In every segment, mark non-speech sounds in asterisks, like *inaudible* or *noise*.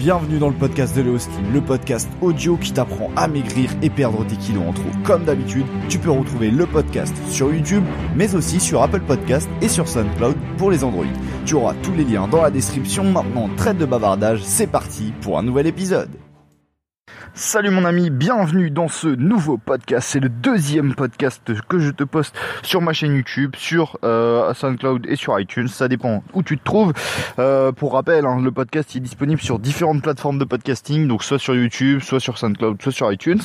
bienvenue dans le podcast de Léo le podcast audio qui t'apprend à maigrir et perdre tes kilos en trop. Comme d'habitude, tu peux retrouver le podcast sur YouTube, mais aussi sur Apple Podcast et sur SoundCloud pour les Android. Tu auras tous les liens dans la description. Maintenant, traite de bavardage, c'est parti pour un nouvel épisode. Salut mon ami, bienvenue dans ce nouveau podcast. C'est le deuxième podcast que je te poste sur ma chaîne YouTube, sur euh, SoundCloud et sur iTunes. Ça dépend où tu te trouves. Euh, pour rappel, hein, le podcast est disponible sur différentes plateformes de podcasting, donc soit sur YouTube, soit sur SoundCloud, soit sur iTunes.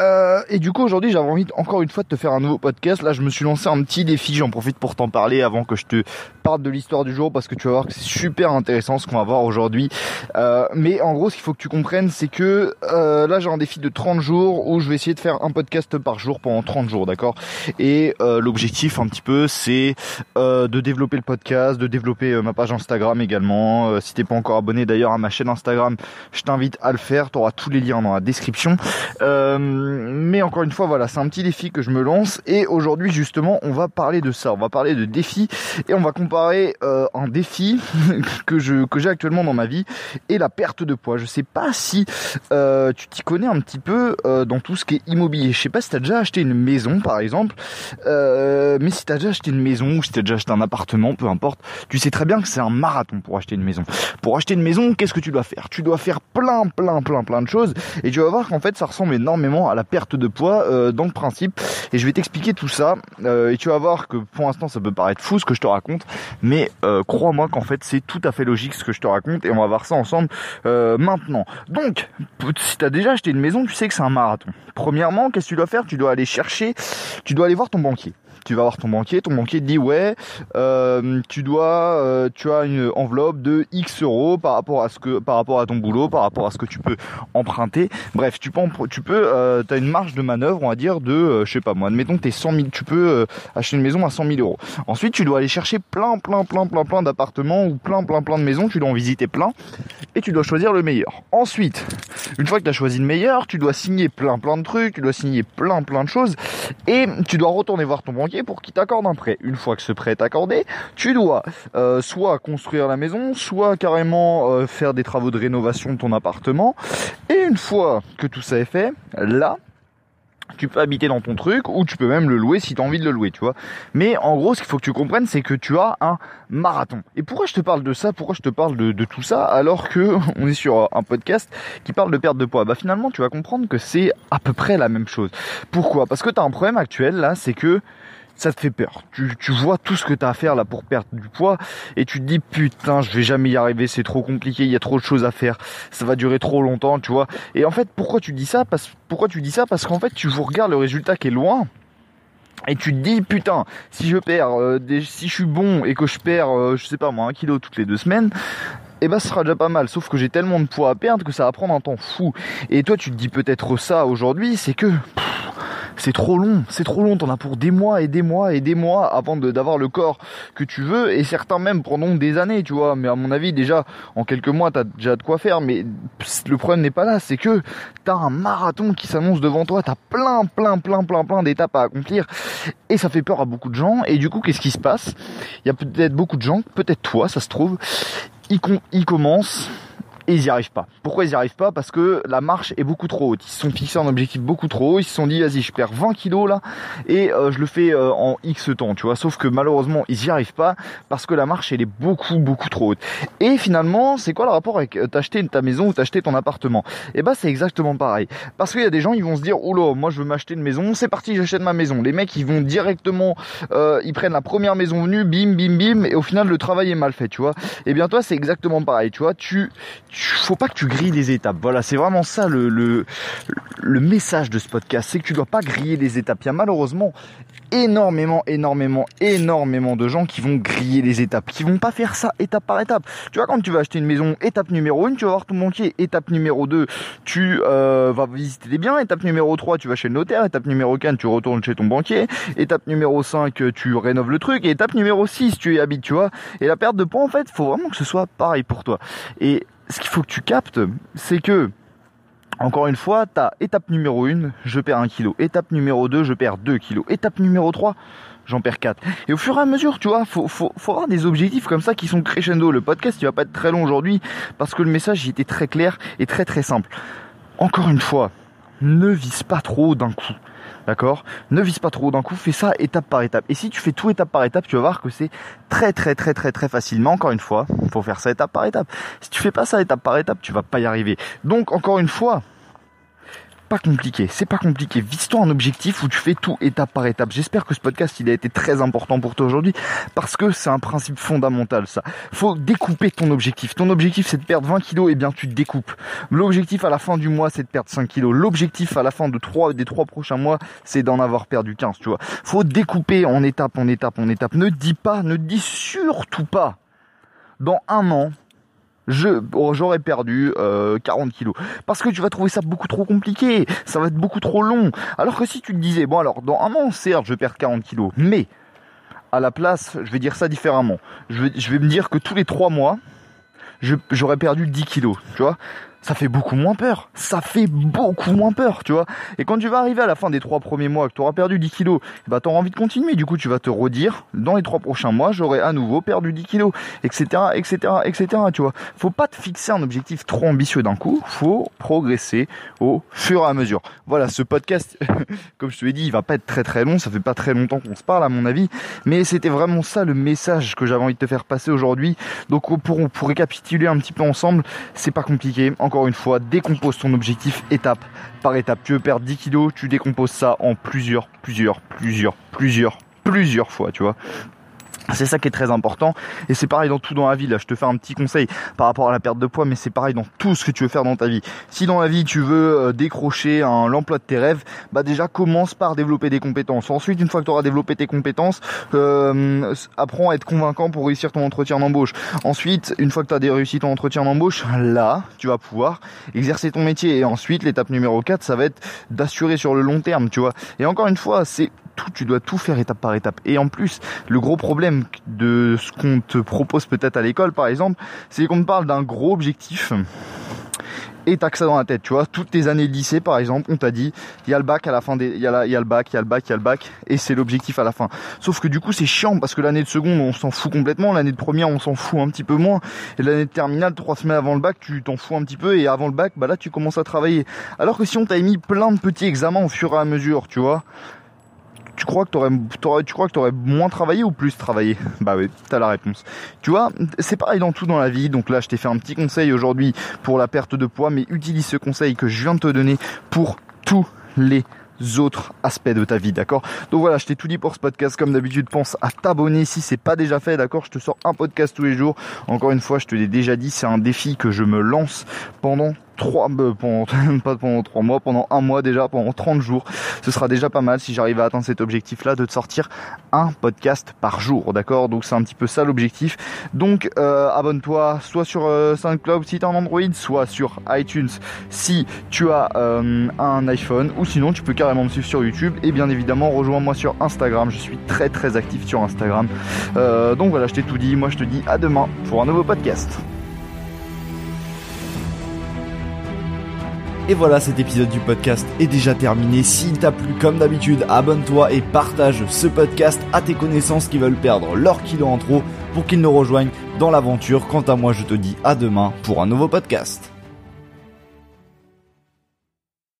Euh, et du coup aujourd'hui j'avais envie encore une fois de te faire un nouveau podcast. Là je me suis lancé un petit défi, j'en profite pour t'en parler avant que je te parle de l'histoire du jour parce que tu vas voir que c'est super intéressant ce qu'on va voir aujourd'hui. Mais en gros ce qu'il faut que tu comprennes c'est que là j'ai un défi de 30 jours où je vais essayer de faire un podcast par jour pendant 30 jours, d'accord? Et euh, l'objectif un petit peu c'est euh, de développer le podcast, de développer euh, ma page Instagram également. si t'es pas encore abonné d'ailleurs à ma chaîne Instagram, je t'invite à le faire, tu auras tous les liens dans la description. mais encore une fois, voilà, c'est un petit défi que je me lance et aujourd'hui justement on va parler de ça, on va parler de défis et on va comparer un défi *laughs* que que j'ai actuellement dans ma vie et la perte de poids. Je sais pas si tu t'y connais un petit peu euh, dans tout ce qui est immobilier. Je sais pas si t'as déjà acheté une maison par exemple, euh, mais si t'as déjà acheté une maison ou si t'as déjà acheté un appartement, peu importe, tu sais très bien que c'est un marathon pour acheter une maison. Pour acheter une maison, qu'est-ce que tu dois faire? Tu dois faire plein, plein, plein, plein de choses et tu vas voir qu'en fait ça ressemble énormément à la perte de poids euh, dans le principe. Et je vais t'expliquer tout ça et tu vas voir que pour l'instant ça peut paraître fou ce que je te raconte, mais crois-moi qu'en fait c'est tout à fait logique ce que je te raconte et on va voir ça ensemble maintenant. Donc, si t'as déjà acheté une maison, tu sais que c'est un marathon. Premièrement, qu'est-ce que tu dois faire? Tu dois aller chercher, tu dois aller voir ton banquier tu vas voir ton banquier, ton banquier te dit ouais, euh, tu dois, euh, tu as une enveloppe de X euros par rapport à ce que, par rapport à ton boulot, par rapport à ce que tu peux emprunter. Bref, tu peux, tu peux, euh, as une marge de manœuvre, on va dire de, je sais pas moi, admettons t'es 100 000, tu peux acheter une maison à 100 000 euros. Ensuite, tu dois aller chercher plein, plein, plein, plein, plein d'appartements ou plein, plein, plein de maisons. Tu dois en visiter plein et tu dois choisir le meilleur. Ensuite, une fois que tu as choisi le meilleur, tu dois signer plein, plein de trucs, tu dois signer plein, plein de choses et tu dois retourner voir ton banquier pour qu'il t'accorde un prêt. Une fois que ce prêt est accordé, tu dois euh, soit construire la maison, soit carrément euh, faire des travaux de rénovation de ton appartement. Et une fois que tout ça est fait, là, tu peux habiter dans ton truc ou tu peux même le louer si tu as envie de le louer, tu vois. Mais en gros, ce qu'il faut que tu comprennes, c'est que tu as un marathon. Et pourquoi je te parle de ça? Pourquoi je te parle de, tout ça? Alors que *laughs* on est sur un podcast qui parle de perte de poids Bah finalement, tu vas comprendre que c'est à peu près la même chose. Pourquoi? Parce que tu as un problème actuel là, c'est que ça te fait peur. Tu, tu vois tout ce que tu as à faire là pour perdre du poids et tu te dis putain je vais jamais y arriver, c'est trop compliqué, il y a trop de choses à faire, ça va durer trop longtemps, tu vois. Et en fait pourquoi tu dis ça? Parce pourquoi tu dis ça? Parce qu'en fait tu vous regardes le résultat qui est loin. Et tu te dis putain, si je perds, euh, si je suis bon et que je perds, euh, je sais pas moi, un kilo toutes les deux semaines, et eh ben ce sera déjà pas mal. Sauf que j'ai tellement de poids à perdre que ça va prendre un temps fou. Et toi tu te dis peut-être ça aujourd'hui, c'est que c'est trop long, c'est trop long, t'en as pour des mois et des mois et des mois avant d'avoir le corps que tu veux, et certains même prendront des années, tu vois, mais à mon avis, déjà, en quelques mois, t'as déjà de quoi faire, mais le problème n'est pas là, c'est que t'as un marathon qui s'annonce devant toi, t'as plein, plein, plein, plein, plein d'étapes à accomplir, et ça fait peur à beaucoup de gens, et du coup, qu'est-ce qui se passe? Il y a peut-être beaucoup de gens, peut-être toi, ça se trouve, ils commencent et ils n'y arrivent pas. Pourquoi ils n'y arrivent pas? Parce que la marche est beaucoup trop haute. Ils se sont fixés un objectif beaucoup trop haut. Ils se sont dit vas-y je perds 20 kilos là et euh, je le fais euh, en X temps, tu vois. Sauf que malheureusement ils n'y arrivent pas parce que la marche elle est beaucoup beaucoup trop haute. Et finalement c'est quoi le rapport avec euh, t'acheter ta maison ou t'acheter ton appartement? Et eh bah ben, c'est exactement pareil. Parce qu'il y a des gens ils vont se dire oula moi je veux m'acheter une maison, c'est parti j'achète ma maison. Les mecs ils vont directement ils prennent la première maison venue, bim bim bim et au final le travail est mal fait, tu vois. Et eh bien toi c'est exactement pareil, tu vois. Tu faut pas que tu grilles les étapes. Voilà, c'est vraiment ça le, le, le message de ce podcast, c'est que tu dois pas griller les étapes. Il y a malheureusement énormément, énormément, énormément de gens qui vont griller les étapes, qui vont pas faire ça étape par étape. Tu vois, quand tu vas acheter une maison, étape numéro 1, tu vas voir ton banquier. Étape numéro 2, tu euh, vas visiter les biens. Étape numéro 3, tu vas chez le notaire. Étape numéro 4, tu retournes chez ton banquier. Étape numéro 5, tu rénoves le truc. Et étape numéro 6, tu y habites, tu vois. Et la perte de poids, en fait, faut vraiment que ce soit pareil pour toi. Et ce qu'il faut que tu captes, c'est que encore une fois, t'as étape numéro 1, je perds 1 kg. Étape numéro 2, je perds 2 kg. Étape numéro 3, j'en perds 4. Et au fur et à mesure, tu vois, faut, faut, faut avoir des objectifs comme ça qui sont crescendo. Le podcast, il va pas être très long aujourd'hui parce que le message, il était très clair et très très simple. Encore une fois, ne vise pas trop d'un coup. D'accord Ne vise pas trop d'un coup, fais ça étape par étape. Et si tu fais tout étape par étape, tu vas voir que c'est très très très très très facile. Mais encore une fois, faut faire ça étape par étape. Si tu fais pas ça étape par étape, tu vas pas y arriver. Donc encore une fois, pas compliqué, c'est pas compliqué. Vise-toi un objectif où tu fais tout étape par étape. J'espère que ce podcast il a été très important pour toi aujourd'hui parce que c'est un principe fondamental ça. Faut découper ton objectif. Ton objectif c'est de perdre 20 kilos, et eh bien tu te découpes. L'objectif à la fin du mois c'est de perdre 5 kilos. L'objectif à la fin de 3 des 3 prochains mois c'est d'en avoir perdu 15, tu vois. Faut découper en étape, en étape, en étape. Ne dis pas, ne dis surtout pas dans un an je oh, j'aurais perdu 40 euh, kilos. Parce que tu vas trouver ça beaucoup trop compliqué, ça va être beaucoup trop long. Alors que si tu te disais, bon alors dans un an, certes, je perds 40 kilos, mais à la place, je vais dire ça différemment. Je vais, je vais me dire que tous les 3 mois, j'aurais perdu 10 kilos, tu vois ça fait beaucoup moins peur. Ça fait beaucoup moins peur, tu vois. Et quand tu vas arriver à la fin des trois premiers mois, que tu auras perdu 10 kilos, bah auras envie de continuer. Du coup, tu vas te redire, dans les trois prochains mois, j'aurai à nouveau perdu 10 kilos, etc., etc., etc., tu vois. Faut pas te fixer un objectif trop ambitieux d'un coup. Faut progresser au fur et à mesure. Voilà, ce podcast, *laughs* comme je te l'ai dit, il va pas être très très long. Ça fait pas très longtemps qu'on se parle, à mon avis. Mais c'était vraiment ça le message que j'avais envie de te faire passer aujourd'hui. Donc, pour, pour récapituler un petit peu ensemble, c'est pas compliqué encore une fois, décompose ton objectif étape par étape. Tu veux perdre 10 kilos, tu décomposes ça en plusieurs, plusieurs, plusieurs, plusieurs, plusieurs fois, tu vois. C'est ça qui est très important et c'est pareil dans tout dans la vie. Là, je te fais un petit conseil par rapport à la perte de poids, mais c'est pareil dans tout ce que tu veux faire dans ta vie. Si dans la vie tu veux euh, décrocher l'emploi de tes rêves, bah déjà commence par développer des compétences. Ensuite, une fois que tu auras développé tes compétences, euh, apprends à être convaincant pour réussir ton entretien d'embauche. Ensuite, une fois que tu as réussi ton entretien d'embauche, là, tu vas pouvoir exercer ton métier. Et ensuite, l'étape numéro 4, ça va être d'assurer sur le long terme, tu vois. Et encore une fois, c'est tu dois tout faire étape par étape. Et en plus, le gros problème de ce qu'on te propose peut-être à l'école, par exemple, c'est qu'on te parle d'un gros objectif et t'as que ça dans la tête, tu vois. Toutes tes années de lycée, par exemple, on t'a dit, il y a le bac à la fin des, il y, a le bac, il y a le bac, il y a le bac, et c'est l'objectif à la fin. Sauf que du coup, c'est chiant parce que l'année de seconde, on s'en fout complètement, l'année de première, on s'en fout un petit peu moins, et l'année de terminale, trois semaines avant le bac, tu t'en fous un petit peu, et avant le bac, bah là, tu commences à travailler. Alors que si on t'a mis plein de petits examens au fur et à mesure, tu vois, tu crois que tu crois que t'aurais moins travaillé ou plus travaillé? Bah oui, t'as la réponse. Tu vois, c'est pareil dans tout dans la vie. Donc là, je t'ai fait un petit conseil aujourd'hui pour la perte de poids, mais utilise ce conseil que je viens de te donner pour tous les autres aspects de ta vie, d'accord? Donc voilà, je t'ai tout dit pour ce podcast. Comme d'habitude, pense à t'abonner si c'est pas déjà fait, d'accord? Je te sors un podcast tous les jours. Encore une fois, je te l'ai déjà dit, c'est un défi que je me lance pendant trois, euh, pendant, *laughs* pas pendant trois mois, pendant un mois déjà, pendant 30 jours. Ce sera déjà pas mal si j'arrive à atteindre cet objectif-là de te sortir un podcast par jour, d'accord? Donc c'est un petit peu ça l'objectif. Donc euh, abonne-toi soit sur euh, SoundCloud si tu as un Android, soit sur iTunes si tu as un iPhone, ou sinon tu peux carrément me suivre sur YouTube. Et bien évidemment, rejoins-moi sur Instagram. Je suis très très actif sur Instagram. donc voilà, je t'ai tout dit. Moi, je te dis à demain pour un nouveau podcast. Et voilà, cet épisode du podcast est déjà terminé. S'il t'a plu, comme d'habitude, abonne-toi et partage ce podcast à tes connaissances qui veulent perdre leur kilo en trop pour qu'ils nous rejoignent dans l'aventure. Quant à moi, je te dis à demain pour un nouveau podcast.